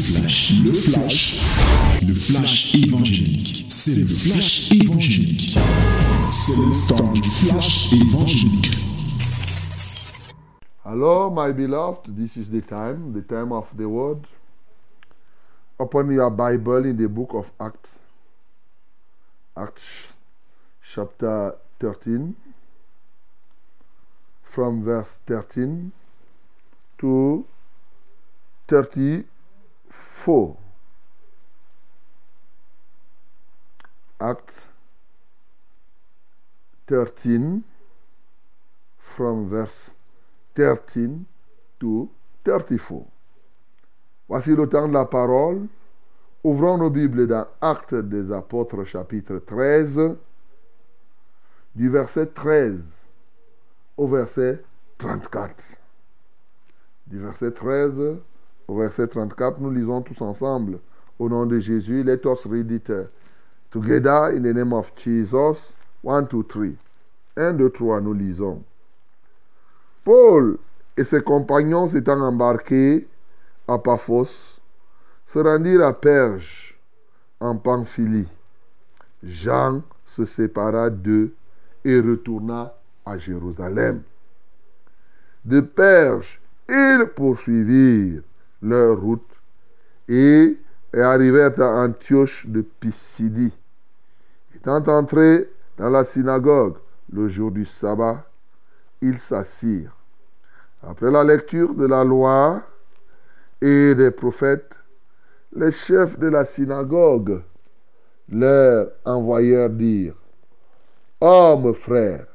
flash, le flash, le flash évangélique. C'est le flash évangélique. C'est le temps du flash évangélique. Hello, my beloved. This is the time, the time of the word. Open your Bible in the book of Acts. Acts chapter 13. From verse 13 to 34. Acts 13 from verse 13 to 34. Voici le temps de la parole. Ouvrons nos Bibles dans Actes des Apôtres chapitre 13, du verset 13 au verset 34. Du verset 13 au verset 34, nous lisons tous ensemble au nom de Jésus. Let us read it together in the name of Jesus. 1, 2, 3. 1, 2, 3, nous lisons. Paul et ses compagnons s'étant embarqués à Paphos, se rendirent à Perge, en Pamphylie. Jean se sépara d'eux et retourna à Jérusalem. De Perge, ils poursuivirent leur route et arrivèrent à Antioche de Pisidie. Étant entrés dans la synagogue le jour du sabbat, ils s'assirent. Après la lecture de la loi et des prophètes, les chefs de la synagogue leur envoyèrent dire, Hommes frères,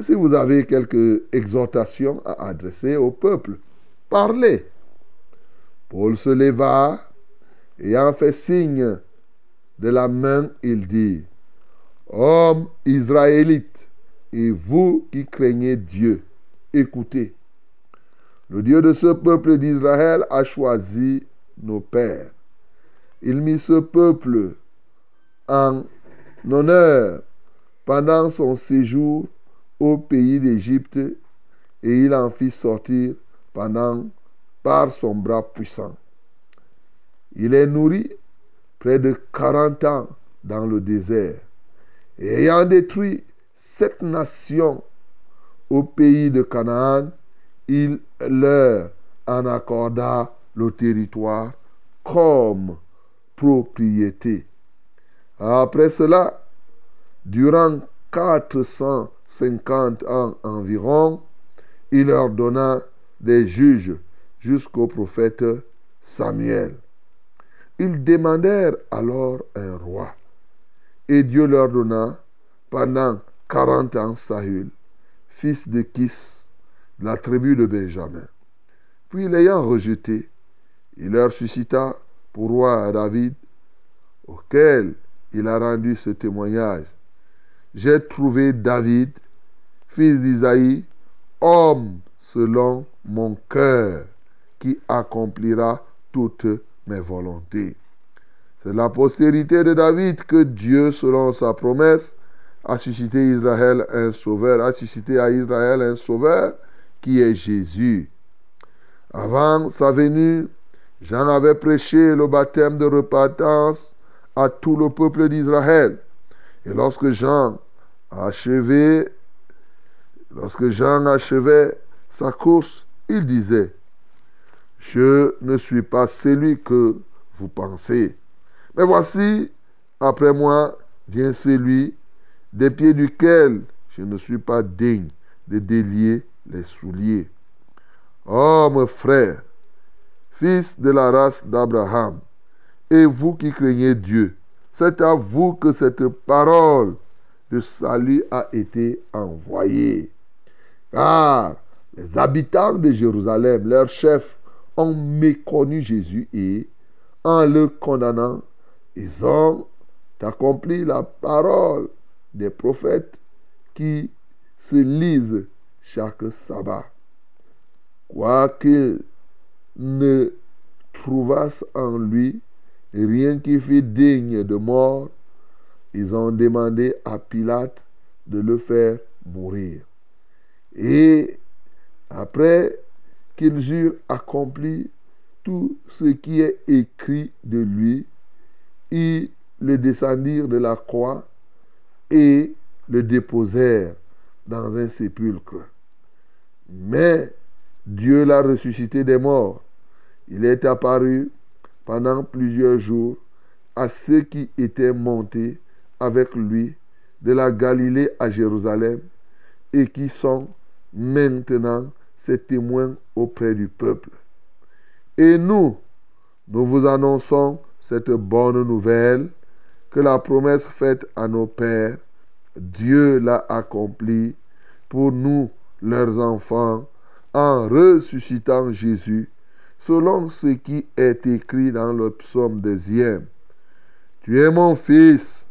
si vous avez quelques exhortations à adresser au peuple, parlez. Paul se leva et en fait signe de la main, il dit, Hommes israélites, et vous qui craignez Dieu, écoutez. Le Dieu de ce peuple d'Israël a choisi nos pères. Il mit ce peuple en honneur pendant son séjour au pays d'Égypte et il en fit sortir pendant par son bras puissant. Il est nourri près de 40 ans dans le désert ayant détruit sept nations au pays de Canaan, il leur en accorda le territoire comme propriété. Après cela, durant 450 ans environ, il leur donna des juges jusqu'au prophète Samuel. Ils demandèrent alors un roi. Et Dieu leur donna pendant quarante ans Saül, fils de Kis, de la tribu de Benjamin. Puis l'ayant rejeté, il leur suscita pour roi David, auquel il a rendu ce témoignage. J'ai trouvé David, fils d'Isaïe, homme selon mon cœur, qui accomplira toutes mes volontés. C'est la postérité de David que Dieu, selon sa promesse, a suscité Israël un sauveur, a suscité à Israël un sauveur qui est Jésus. Avant sa venue, Jean avait prêché le baptême de repentance à tout le peuple d'Israël. Et lorsque Jean lorsque Jean achevait sa course, il disait, je ne suis pas celui que vous pensez. Mais voici, après moi vient celui des pieds duquel je ne suis pas digne de délier les souliers. Oh, mon frère, fils de la race d'Abraham, et vous qui craignez Dieu, c'est à vous que cette parole de salut a été envoyée. Car les habitants de Jérusalem, leurs chefs, ont méconnu Jésus et, en le condamnant, ils ont accompli la parole des prophètes qui se lisent chaque sabbat. Quoiqu'ils ne trouvassent en lui rien qui fût digne de mort, ils ont demandé à Pilate de le faire mourir. Et après qu'ils eurent accompli tout ce qui est écrit de lui, ils le descendirent de la croix et le déposèrent dans un sépulcre. Mais Dieu l'a ressuscité des morts. Il est apparu pendant plusieurs jours à ceux qui étaient montés avec lui de la Galilée à Jérusalem et qui sont maintenant ses témoins auprès du peuple. Et nous, nous vous annonçons cette bonne nouvelle que la promesse faite à nos pères, Dieu l'a accomplie pour nous, leurs enfants, en ressuscitant Jésus, selon ce qui est écrit dans le psaume deuxième. Tu es mon fils,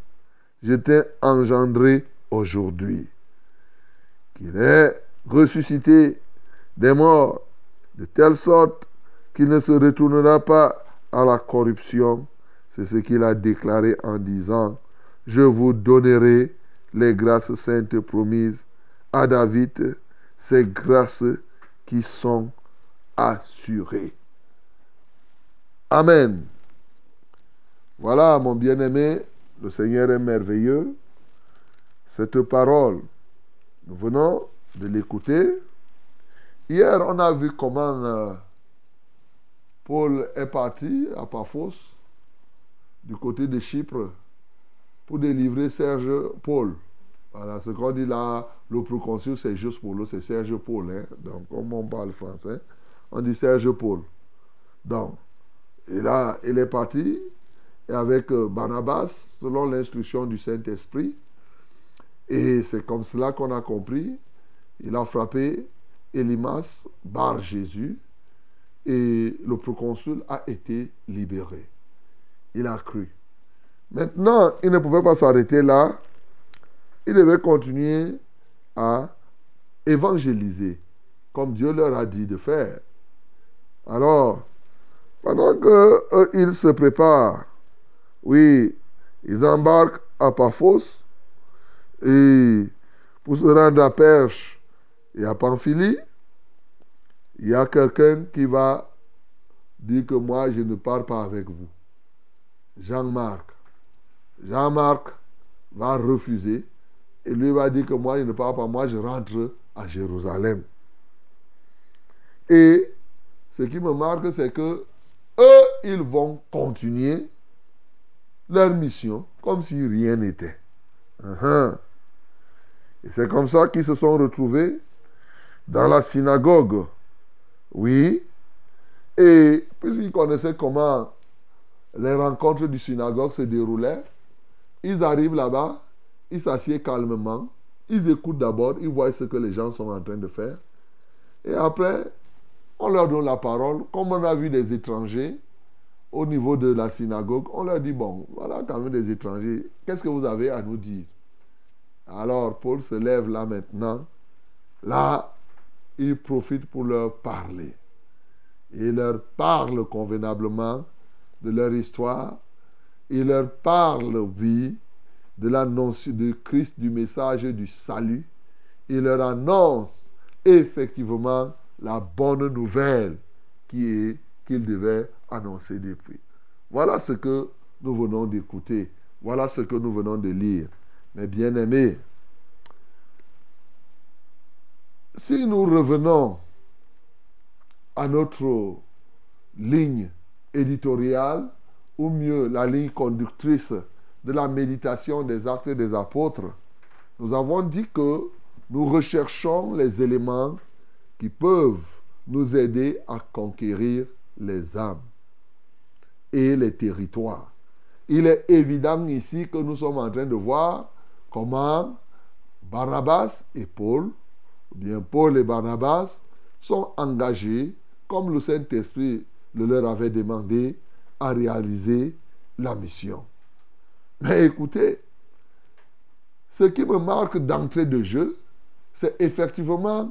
je t'ai engendré aujourd'hui. Qu'il est ressuscité des morts, de telle sorte qu'il ne se retournera pas à la corruption. C'est ce qu'il a déclaré en disant, je vous donnerai les grâces saintes promises à David, ces grâces qui sont assurées. Amen. Voilà, mon bien-aimé, le Seigneur est merveilleux. Cette parole, nous venons de l'écouter. Hier, on a vu comment euh, Paul est parti à Paphos, du côté de Chypre, pour délivrer Serge Paul. Voilà, ce qu'on dit là, le proconsul, c'est juste pour c'est Serge Paul. Hein. Donc, comme on parle français, on dit Serge Paul. Donc, et il est parti avec euh, Barnabas, selon l'instruction du Saint-Esprit. Et c'est comme cela qu'on a compris. Il a frappé Elimas, Bar Jésus, et le proconsul a été libéré. Il a cru. Maintenant, il ne pouvait pas s'arrêter là. Il devait continuer à évangéliser, comme Dieu leur a dit de faire. Alors, pendant qu'ils se préparent, oui, ils embarquent à Paphos et pour se rendre à Perche et à Pamphylie, il y a quelqu'un qui va dire que moi, je ne pars pas avec vous. Jean-Marc. Jean-Marc va refuser et lui va dire que moi, je ne pars pas, moi, je rentre à Jérusalem. Et ce qui me marque, c'est que eux, ils vont continuer leur mission comme si rien n'était. Uh-huh. Et c'est comme ça qu'ils se sont retrouvés dans la synagogue. Oui. Et puisqu'ils connaissaient comment les rencontres du synagogue se déroulaient, ils arrivent là-bas, ils s'assiedent calmement, ils écoutent d'abord, ils voient ce que les gens sont en train de faire. Et après, on leur donne la parole. Comme on a vu des étrangers au niveau de la synagogue, on leur dit, bon, voilà quand même des étrangers, qu'est-ce que vous avez à nous dire? Alors Paul se lève là maintenant. Là, il profite pour leur parler. Il leur parle convenablement de leur histoire. Il leur parle, oui, de l'annonce de Christ, du message du salut. Il leur annonce effectivement la bonne nouvelle qu'il devait annoncer depuis. Voilà ce que nous venons d'écouter. Voilà ce que nous venons de lire. Mais bien si nous revenons à notre ligne éditoriale, ou mieux la ligne conductrice de la méditation des actes des apôtres, nous avons dit que nous recherchons les éléments qui peuvent nous aider à conquérir les âmes et les territoires. Il est évident ici que nous sommes en train de voir comment Barnabas et Paul, ou bien Paul et Barnabas, sont engagés, comme le Saint-Esprit le leur avait demandé, à réaliser la mission. Mais écoutez, ce qui me marque d'entrée de jeu, c'est effectivement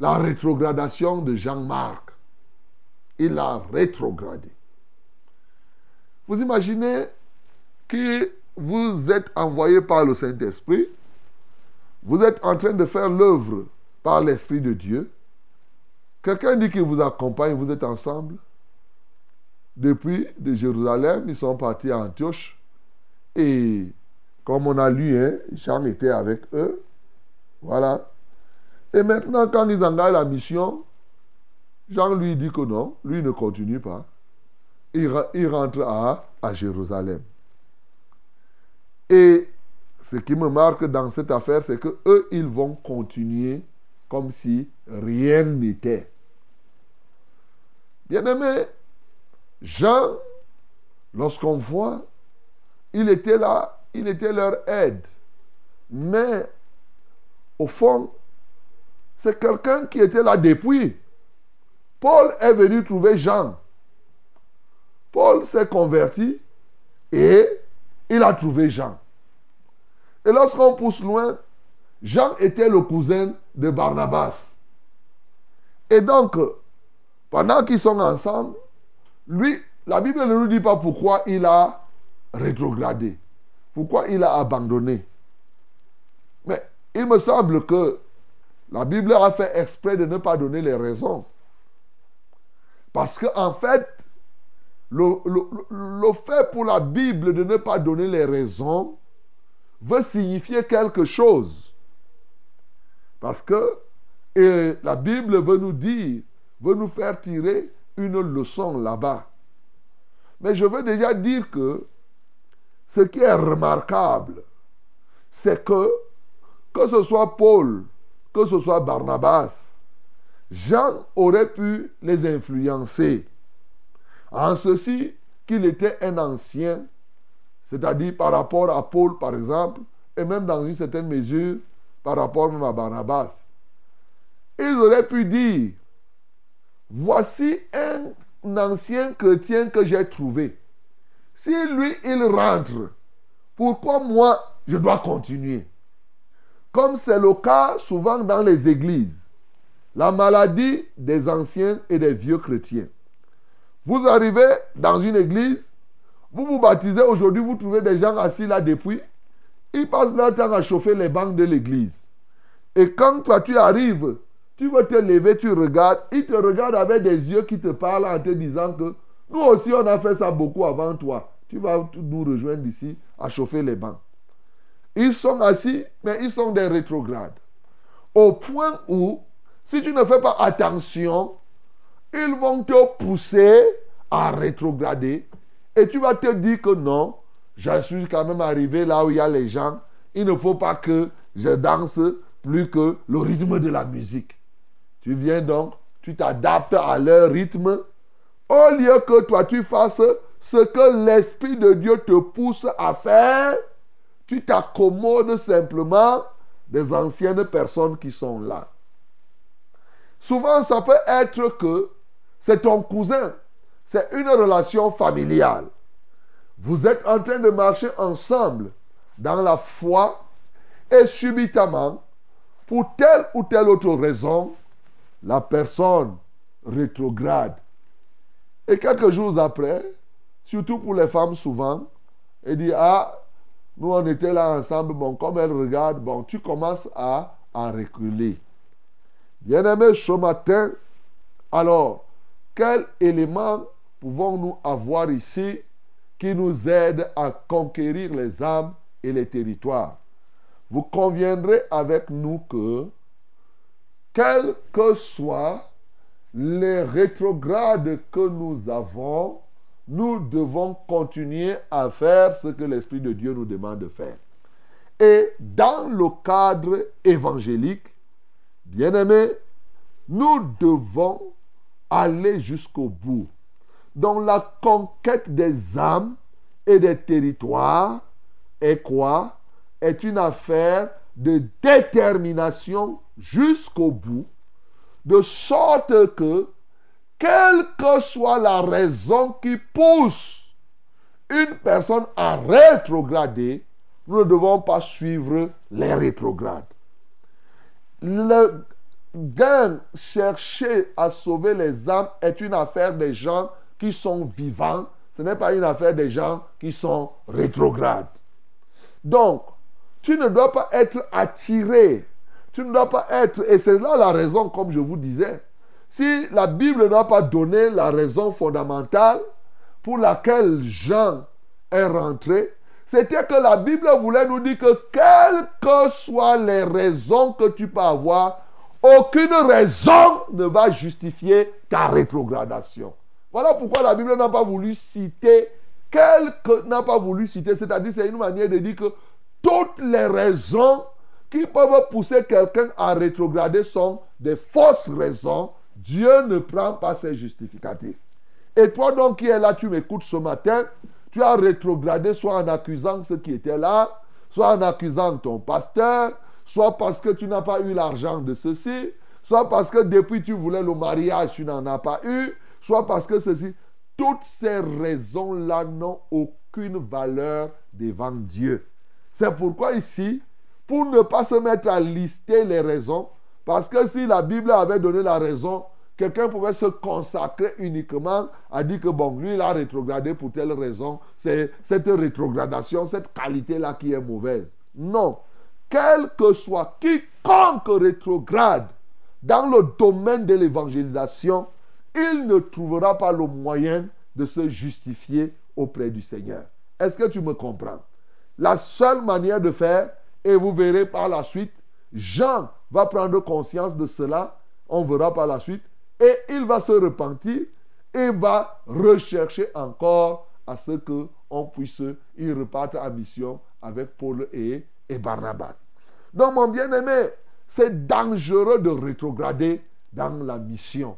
la rétrogradation de Jean-Marc. Il a rétrogradé. Vous imaginez que vous êtes envoyé par le Saint-Esprit, vous êtes en train de faire l'œuvre par l'Esprit de Dieu. Quelqu'un dit qu'il vous accompagne, vous êtes ensemble. depuis de Jérusalem, ils sont partis à Antioche. Et comme on a lu, hein, Jean était avec eux. Voilà. Et maintenant, quand ils engagent la mission, Jean lui dit que non, lui ne continue pas. Il, rentre à, à Jérusalem. Et ce qui me marque dans cette affaire, c'est que eux, ils vont continuer comme si rien n'était. Bien aimé, Jean, lorsqu'on voit, il était là, il était leur aide. Mais, au fond, c'est quelqu'un qui était là depuis. Paul est venu trouver Jean. Paul s'est converti et il a trouvé Jean. Et lorsqu'on pousse loin, Jean était le cousin de Barnabas. Et donc, pendant qu'ils sont ensemble, lui, la Bible ne nous dit pas pourquoi il a rétrogradé, pourquoi il a abandonné. Mais il me semble que la Bible a fait exprès de ne pas donner les raisons. Parce qu'en en fait, le, le, fait pour la Bible de ne pas donner les raisons veut signifier quelque chose. Parce que la Bible veut nous dire, veut nous faire tirer une leçon là-bas. Mais je veux déjà dire que ce qui est remarquable, c'est que, que ce soit Paul, que ce soit Barnabas, Jean aurait pu les influencer. En ceci qu'il était un ancien, c'est-à-dire par rapport à Paul, par exemple, et même dans une certaine mesure par rapport à Barnabas. Ils auraient pu dire, voici un ancien chrétien que j'ai trouvé. Si lui, il rentre, pourquoi moi, je dois continuer? Comme c'est le cas souvent dans les églises. La maladie des anciens et des vieux chrétiens. Vous arrivez dans une église, vous vous baptisez aujourd'hui, vous trouvez des gens assis là depuis. Ils passent leur temps à chauffer les bancs de l'église. Et quand toi tu arrives tu veux te lever, tu regardes, il te regarde avec des yeux qui te parlent en te disant que nous aussi on a fait ça beaucoup avant toi. Tu vas nous rejoindre ici à chauffer les bancs. Ils sont assis, mais ils sont des rétrogrades. Au point où, si tu ne fais pas attention, ils vont te pousser à rétrograder. Et tu vas te dire que non, je suis quand même arrivé là où il y a les gens. Il ne faut pas que je danse plus que le rythme de la musique. Tu viens donc, tu t'adaptes à leur rythme. Au lieu que toi tu fasses ce que l'Esprit de Dieu te pousse à faire, tu t'accommodes simplement des anciennes personnes qui sont là. Souvent, ça peut être que c'est ton cousin, c'est une relation familiale. Vous êtes en train de marcher ensemble dans la foi et subitement, pour telle ou telle autre raison, la personne rétrograde. Et quelques jours après, surtout pour les femmes souvent, elle dit, ah, nous on était là ensemble, bon, comme elle regarde, bon, tu commences à, à reculer. Bien-aimé, ce matin, alors, quel élément pouvons-nous avoir ici qui nous aide à conquérir les âmes et les territoires? Vous conviendrez avec nous que quels que soient les rétrogrades que nous avons, nous devons continuer à faire ce que l'Esprit de Dieu nous demande de faire. Et dans le cadre évangélique, bien aimé, nous devons aller jusqu'au bout. Dans la conquête des âmes et des territoires est quoi? Est une affaire de détermination jusqu'au bout, de sorte que, quelle que soit la raison qui pousse une personne à rétrograder, nous ne devons pas suivre les rétrogrades. Le gain, chercher à sauver les âmes est une affaire des gens qui sont vivants. Ce n'est pas une affaire des gens qui sont rétrogrades. Donc, tu ne dois pas être attiré tu ne dois pas être, et c'est là la raison, comme je vous disais. Si la Bible n'a pas donné la raison fondamentale, pour laquelle Jean est rentré, c'était que la Bible voulait nous dire que quelles que soient les raisons que tu peux avoir, aucune raison ne va justifier ta rétrogradation. Voilà pourquoi la Bible n'a pas voulu citer, quelque n'a pas voulu citer, c'est-à-dire c'est une manière de dire que toutes les raisons qui peuvent pousser quelqu'un à rétrograder sont des fausses raisons. Dieu ne prend pas ces justificatifs. Et toi donc qui es là, tu m'écoutes ce matin, tu as rétrogradé soit en accusant ceux qui étaient là, soit en accusant ton pasteur, soit parce que tu n'as pas eu l'argent de ceci, soit parce que depuis tu voulais le mariage, tu n'en as pas eu, soit parce que ceci. Toutes ces raisons-là n'ont aucune valeur devant Dieu. C'est pourquoi ici, pour ne pas se mettre à lister les raisons, parce que si la Bible avait donné la raison, quelqu'un pouvait se consacrer uniquement à dire que bon, lui, il a rétrogradé pour telle raison. C'est cette rétrogradation, cette qualité-là qui est mauvaise. Non. Quel que soit quiconque rétrograde dans le domaine de l'évangélisation, il ne trouvera pas le moyen de se justifier auprès du Seigneur. Est-ce que tu me comprends? La seule manière de faire, et vous verrez par la suite, Jean va prendre conscience de cela, on verra par la suite, et il va se repentir et va rechercher encore à ce qu'on puisse y repartir en mission avec Paul et, et Barnabas. Donc, mon bien-aimé, c'est dangereux de rétrograder dans la mission.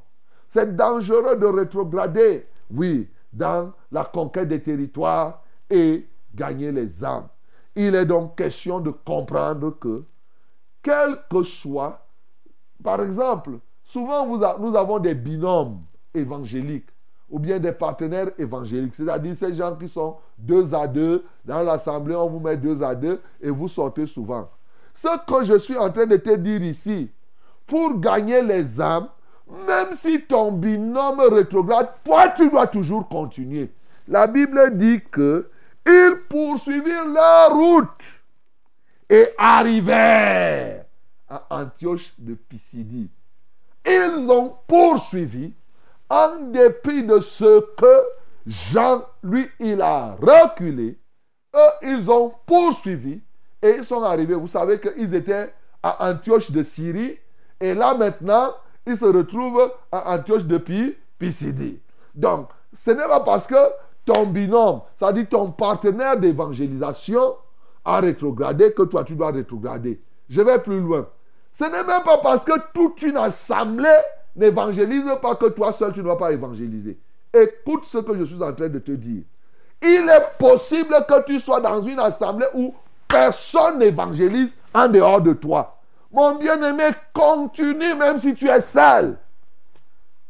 C'est dangereux de rétrograder, oui, dans la conquête des territoires et gagner les âmes. Il est donc question de comprendre que, quel que soit, par exemple, souvent nous avons des binômes évangéliques ou bien des partenaires évangéliques, c'est-à-dire ces gens qui sont deux à deux dans l'assemblée, on vous met deux à deux et vous sortez souvent. Ce que je suis en train de te dire ici, pour gagner les âmes, même si ton binôme rétrograde, toi tu dois toujours continuer. La Bible dit que ils poursuivirent leur route et arrivèrent à Antioche de Pisidie. Ils ont poursuivi en dépit de ce que Jean, lui, il a reculé. Eux, ils ont poursuivi et ils sont arrivés. Vous savez qu'ils étaient à Antioche de Syrie et là maintenant, ils se retrouvent à Antioche de Pisidie. Donc, ce n'est pas parce que ton binôme, c'est-à-dire ton partenaire d'évangélisation, a rétrogradé que toi tu dois rétrograder. Je vais plus loin. Ce n'est même pas parce que toute une assemblée n'évangélise pas que toi seul tu ne dois pas évangéliser. Écoute ce que je suis en train de te dire. Il est possible que tu sois dans une assemblée où personne n'évangélise en dehors de toi. Mon bien-aimé, continue même si tu es seul.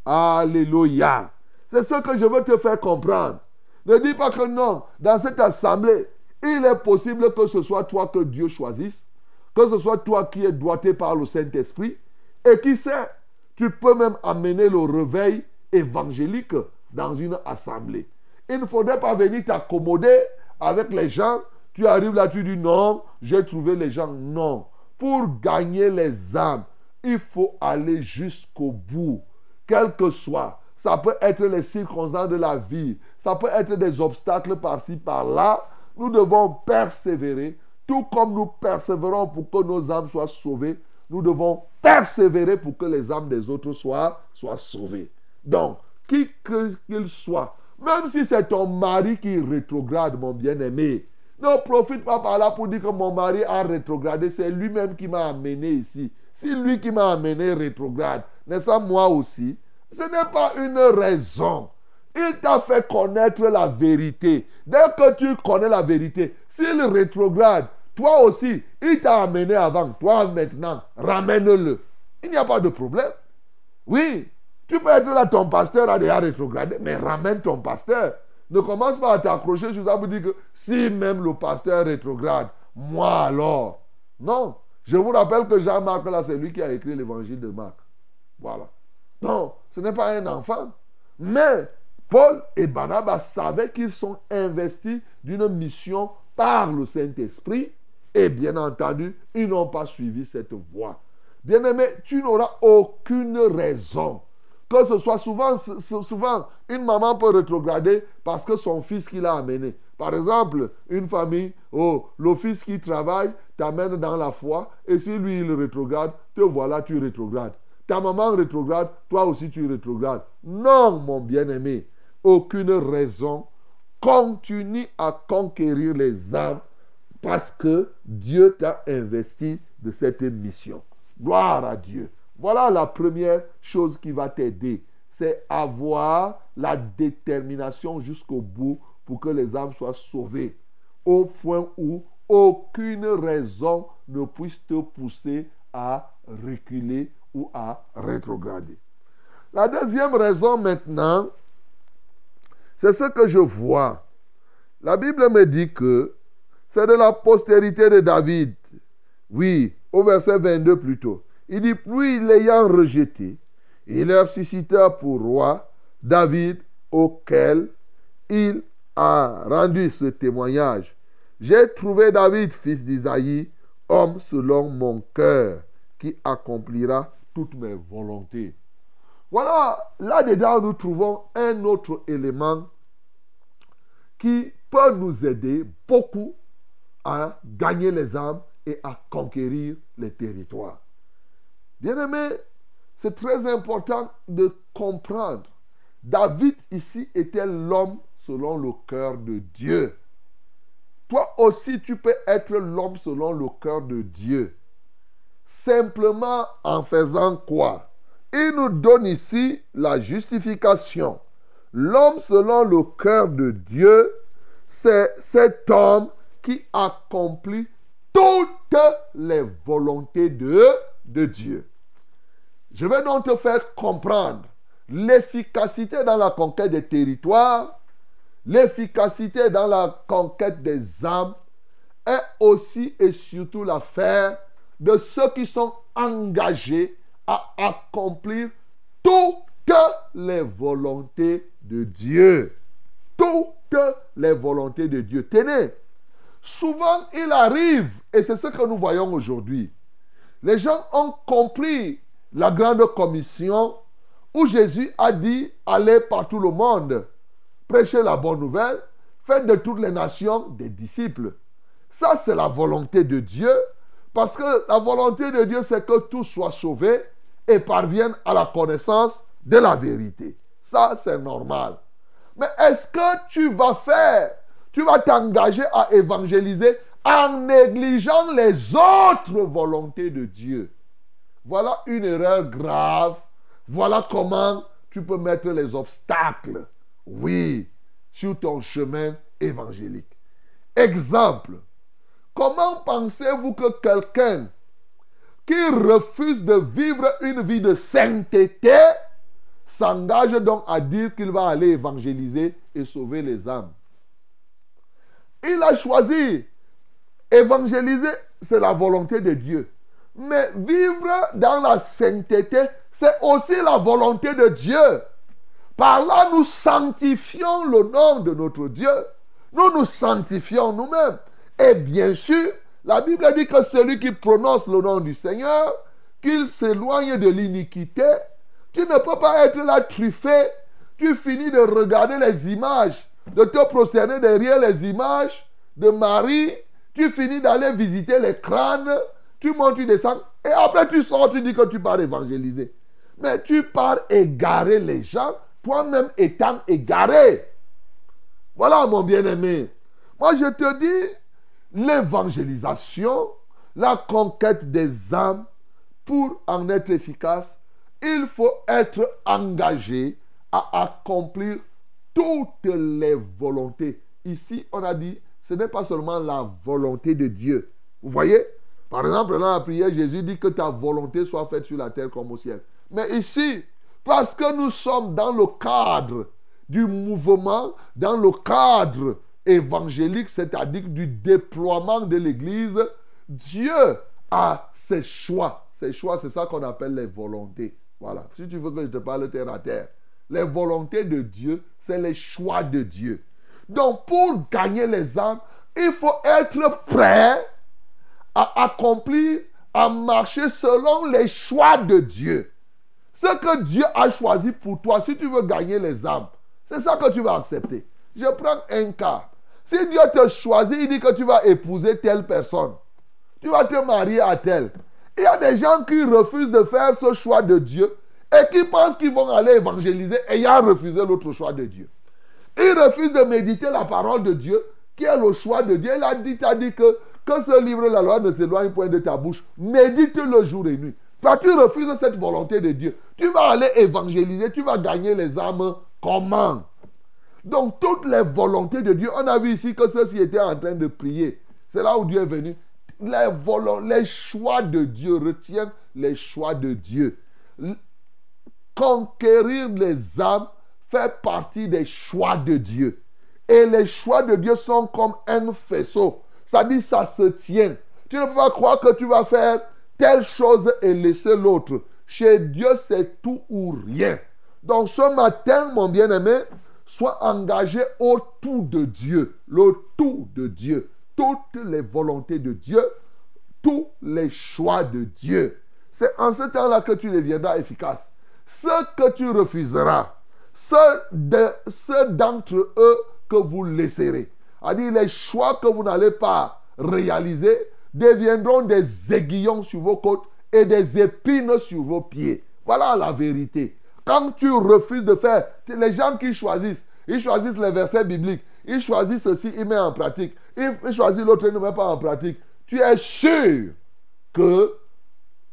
Alléluia. C'est ce que je veux te faire comprendre. Ne dis pas que non, dans cette assemblée, il est possible que ce soit toi que Dieu choisisse, que ce soit toi qui es doigté par le Saint-Esprit, et qui sait, tu peux même amener le réveil évangélique dans une assemblée. Il ne faudrait pas venir t'accommoder avec les gens. Tu arrives là, tu dis non, j'ai trouvé les gens. Non. Pour gagner les âmes, il faut aller jusqu'au bout, quel que soit. Ça peut être les circonstances de la vie, ça peut être des obstacles par-ci, par-là. Nous devons persévérer, tout comme nous persévérons pour que nos âmes soient sauvées. Nous devons persévérer pour que les âmes des autres soient, soient sauvées. Donc, qui qu'il soit, même si c'est ton mari qui rétrograde, mon bien-aimé, ne profite pas par là pour dire que mon mari a rétrogradé. C'est lui-même qui m'a amené ici. Si lui qui m'a amené rétrograde, n'est-ce pas moi aussi Ce n'est pas une raison. Il t'a fait connaître la vérité. Dès que tu connais la vérité, s'il rétrograde, toi aussi, il t'a amené avant. Toi maintenant, ramène-le. Il n'y a pas de problème. Oui, tu peux être là, ton pasteur a déjà rétrogradé, mais ramène ton pasteur. Ne commence pas à t'accrocher sur ça pour dire que si même le pasteur rétrograde, moi alors. Non. Je vous rappelle que Jean-Marc, là, c'est lui qui a écrit l'évangile de Marc. Voilà. Non, ce n'est pas un enfant. Mais Paul et Barnabas savaient qu'ils sont investis d'une mission par le Saint-Esprit. Et bien entendu, ils n'ont pas suivi cette voie. Bien-aimé, tu n'auras aucune raison que ce soit souvent, souvent, une maman peut rétrograder parce que son fils qui l'a amené. Par exemple, une famille, oh, le fils qui travaille t'amène dans la foi, et si lui il rétrograde, te voilà, tu rétrogrades. Ta maman rétrograde, toi aussi tu rétrogrades. Non, mon bien-aimé, aucune raison. Continue à conquérir les âmes parce que Dieu t'a investi de cette mission. Gloire à Dieu. Voilà la première chose qui va t'aider. C'est avoir la détermination jusqu'au bout pour que les âmes soient sauvées. Au point où aucune raison ne puisse te pousser à reculer ou à rétrograder. La deuxième raison maintenant, c'est ce que je vois. La Bible me dit que c'est de la postérité de David. Oui, au verset 22 plutôt. Il dit, puis l'ayant rejeté, il leur suscita pour roi David, auquel il a rendu ce témoignage. J'ai trouvé David, fils d'Isaïe, homme selon mon cœur, qui accomplira toutes mes volontés. Voilà, là-dedans, nous trouvons un autre élément qui peut nous aider beaucoup à gagner les âmes et à conquérir les territoires. Bien-aimé, c'est très important de comprendre. David ici était l'homme selon le cœur de Dieu. Toi aussi, tu peux être l'homme selon le cœur de Dieu. Simplement en faisant quoi? Il nous donne ici la justification. L'homme selon le cœur de Dieu, c'est cet homme qui accomplit toutes les volontés de, de Dieu. Je vais donc te faire comprendre l'efficacité dans la conquête des territoires, l'efficacité dans la conquête des âmes est aussi et surtout l'affaire de ceux qui sont engagés à accomplir toutes les volontés de Dieu. Toutes les volontés de Dieu. Tenez, souvent il arrive, et c'est ce que nous voyons aujourd'hui, les gens ont compris la grande commission où Jésus a dit allez par tout le monde, prêchez la bonne nouvelle, faites de toutes les nations des disciples. Ça, c'est la volonté de Dieu, parce que la volonté de Dieu, c'est que tous soient sauvés et parviennent à la connaissance de la vérité. Ça, c'est normal. Mais est-ce que tu vas faire, tu vas t'engager à évangéliser en négligeant les autres volontés de Dieu voilà une erreur grave. Voilà comment tu peux mettre les obstacles, oui, sur ton chemin évangélique. Exemple, comment pensez-vous que quelqu'un qui refuse de vivre une vie de sainteté s'engage donc à dire qu'il va aller évangéliser et sauver les âmes? Il a choisi. Évangéliser, c'est la volonté de Dieu. Mais vivre dans la sainteté, c'est aussi la volonté de Dieu. Par là, nous sanctifions le nom de notre Dieu. Nous nous sanctifions nous-mêmes. Et bien sûr, la Bible dit que celui qui prononce le nom du Seigneur, qu'il s'éloigne de l'iniquité. Tu ne peux pas être là truffé. Tu finis de regarder les images, de te prosterner derrière les images de Marie. Tu finis d'aller visiter les crânes tu montes, tu descends, et après tu sors, tu dis que tu pars évangéliser. Mais tu pars égarer les gens, toi-même étant égaré. Voilà mon bien-aimé. Moi je te dis, l'évangélisation, la conquête des âmes, pour en être efficace, il faut être engagé à accomplir toutes les volontés. Ici, on a dit, ce n'est pas seulement la volonté de Dieu. Vous voyez? Par exemple, dans la prière, Jésus dit que ta volonté soit faite sur la terre comme au ciel. Mais ici, parce que nous sommes dans le cadre du mouvement, dans le cadre évangélique, c'est-à-dire du déploiement de l'Église, Dieu a ses choix. Ses choix, c'est ça qu'on appelle les volontés. Voilà. Si tu veux que je te parle terre à terre, les volontés de Dieu, c'est les choix de Dieu. Donc, pour gagner les âmes, il faut être prêt à accomplir, à marcher selon les choix de Dieu. Ce que Dieu a choisi pour toi, si tu veux gagner les âmes, c'est ça que tu vas accepter. Je prends un cas. Si Dieu te choisit, il dit que tu vas épouser telle personne. Tu vas te marier à telle. Il y a des gens qui refusent de faire ce choix de Dieu et qui pensent qu'ils vont aller évangéliser ayant refusé l'autre choix de Dieu. Ils refusent de méditer la parole de Dieu, qui est le choix de Dieu. Il a dit, a dit que, que ce livre, la loi, ne s'éloigne point de ta bouche. Médite-le jour et nuit. Parce tu refuses cette volonté de Dieu. Tu vas aller évangéliser, tu vas gagner les âmes. Comment? Donc, toutes les volontés de Dieu, on a vu ici que ceux-ci étaient en train de prier. C'est là où Dieu est venu. Les, les choix de Dieu, retiennent les choix de Dieu. Conquérir les âmes fait partie des choix de Dieu. Et les choix de Dieu sont comme un faisceau. C'est-à-dire, ça se tient. Tu ne peux pas croire que tu vas faire telle chose et laisser l'autre. Chez Dieu, c'est tout ou rien. Donc ce matin, mon bien-aimé, sois engagé au tout de Dieu. Le tout de Dieu. Toutes les volontés de Dieu. Tous les choix de Dieu. C'est en ce temps-là que tu deviendras efficace. Ce que tu refuseras, ceux d'entre eux que vous laisserez, c'est-à-dire les choix que vous n'allez pas réaliser, deviendront des aiguillons sur vos côtes et des épines sur vos pieds. Voilà la vérité. Quand tu refuses de faire, les gens qui choisissent, ils choisissent les versets bibliques, ils choisissent ceci, ils mettent en pratique. Ils choisissent l'autre, ils ne mettent pas en pratique. Tu es sûr que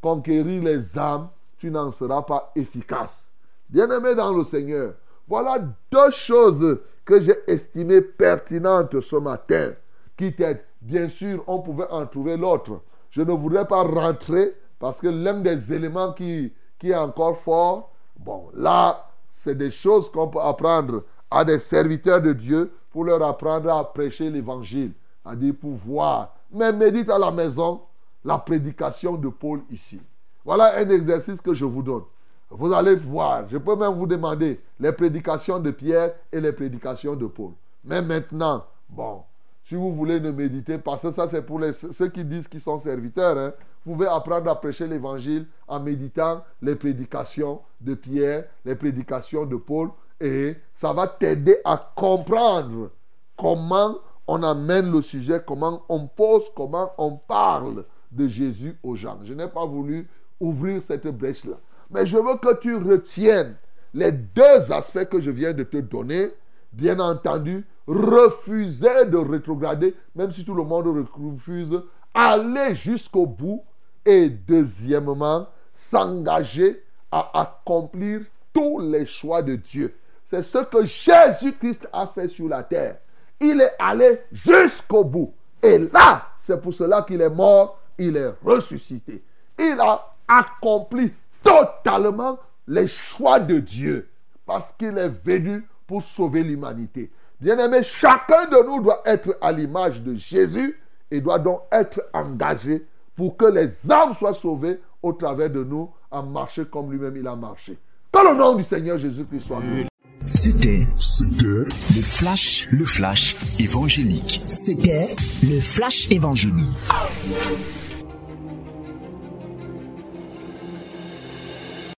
conquérir les âmes, tu n'en seras pas efficace. Bien-aimé dans le Seigneur, voilà deux choses que j'ai estimées pertinentes ce matin qui t'aident. Bien sûr, on pouvait en trouver l'autre. Je ne voudrais pas rentrer parce que l'un des éléments qui, qui est encore fort, bon, là, c'est des choses qu'on peut apprendre à des serviteurs de Dieu pour leur apprendre à prêcher l'évangile, à dire pouvoir. Mais médite à la maison la prédication de Paul ici. Voilà un exercice que je vous donne. Vous allez voir, je peux même vous demander les prédications de Pierre et les prédications de Paul. Mais maintenant, bon, si vous voulez ne méditer, parce que ça c'est pour ceux qui disent qu'ils sont serviteurs, hein, vous pouvez apprendre à prêcher l'évangile en méditant les prédications de Pierre, les prédications de Paul, et ça va t'aider à comprendre comment on amène le sujet, comment on pose, comment on parle de Jésus aux gens. Je n'ai pas voulu ouvrir cette brèche-là. Mais je veux que tu retiennes les deux aspects que je viens de te donner. Bien entendu, refuser de rétrograder, même si tout le monde refuse, aller jusqu'au bout. Et deuxièmement, s'engager à accomplir tous les choix de Dieu. C'est ce que Jésus-Christ a fait sur la terre. Il est allé jusqu'au bout. Et là, c'est pour cela qu'il est mort, il est ressuscité. Il a accompli totalement les choix de Dieu parce qu'il est venu pour sauver l'humanité. Bien-aimé, chacun de nous doit être à l'image de Jésus et doit donc être engagé pour que les âmes soient sauvées au travers de nous, à marcher comme lui-même il a marché. Dans le nom du Seigneur Jésus-Christ soit béni. C'était C'était le flash, le flash évangélique. C'était le flash évangélique.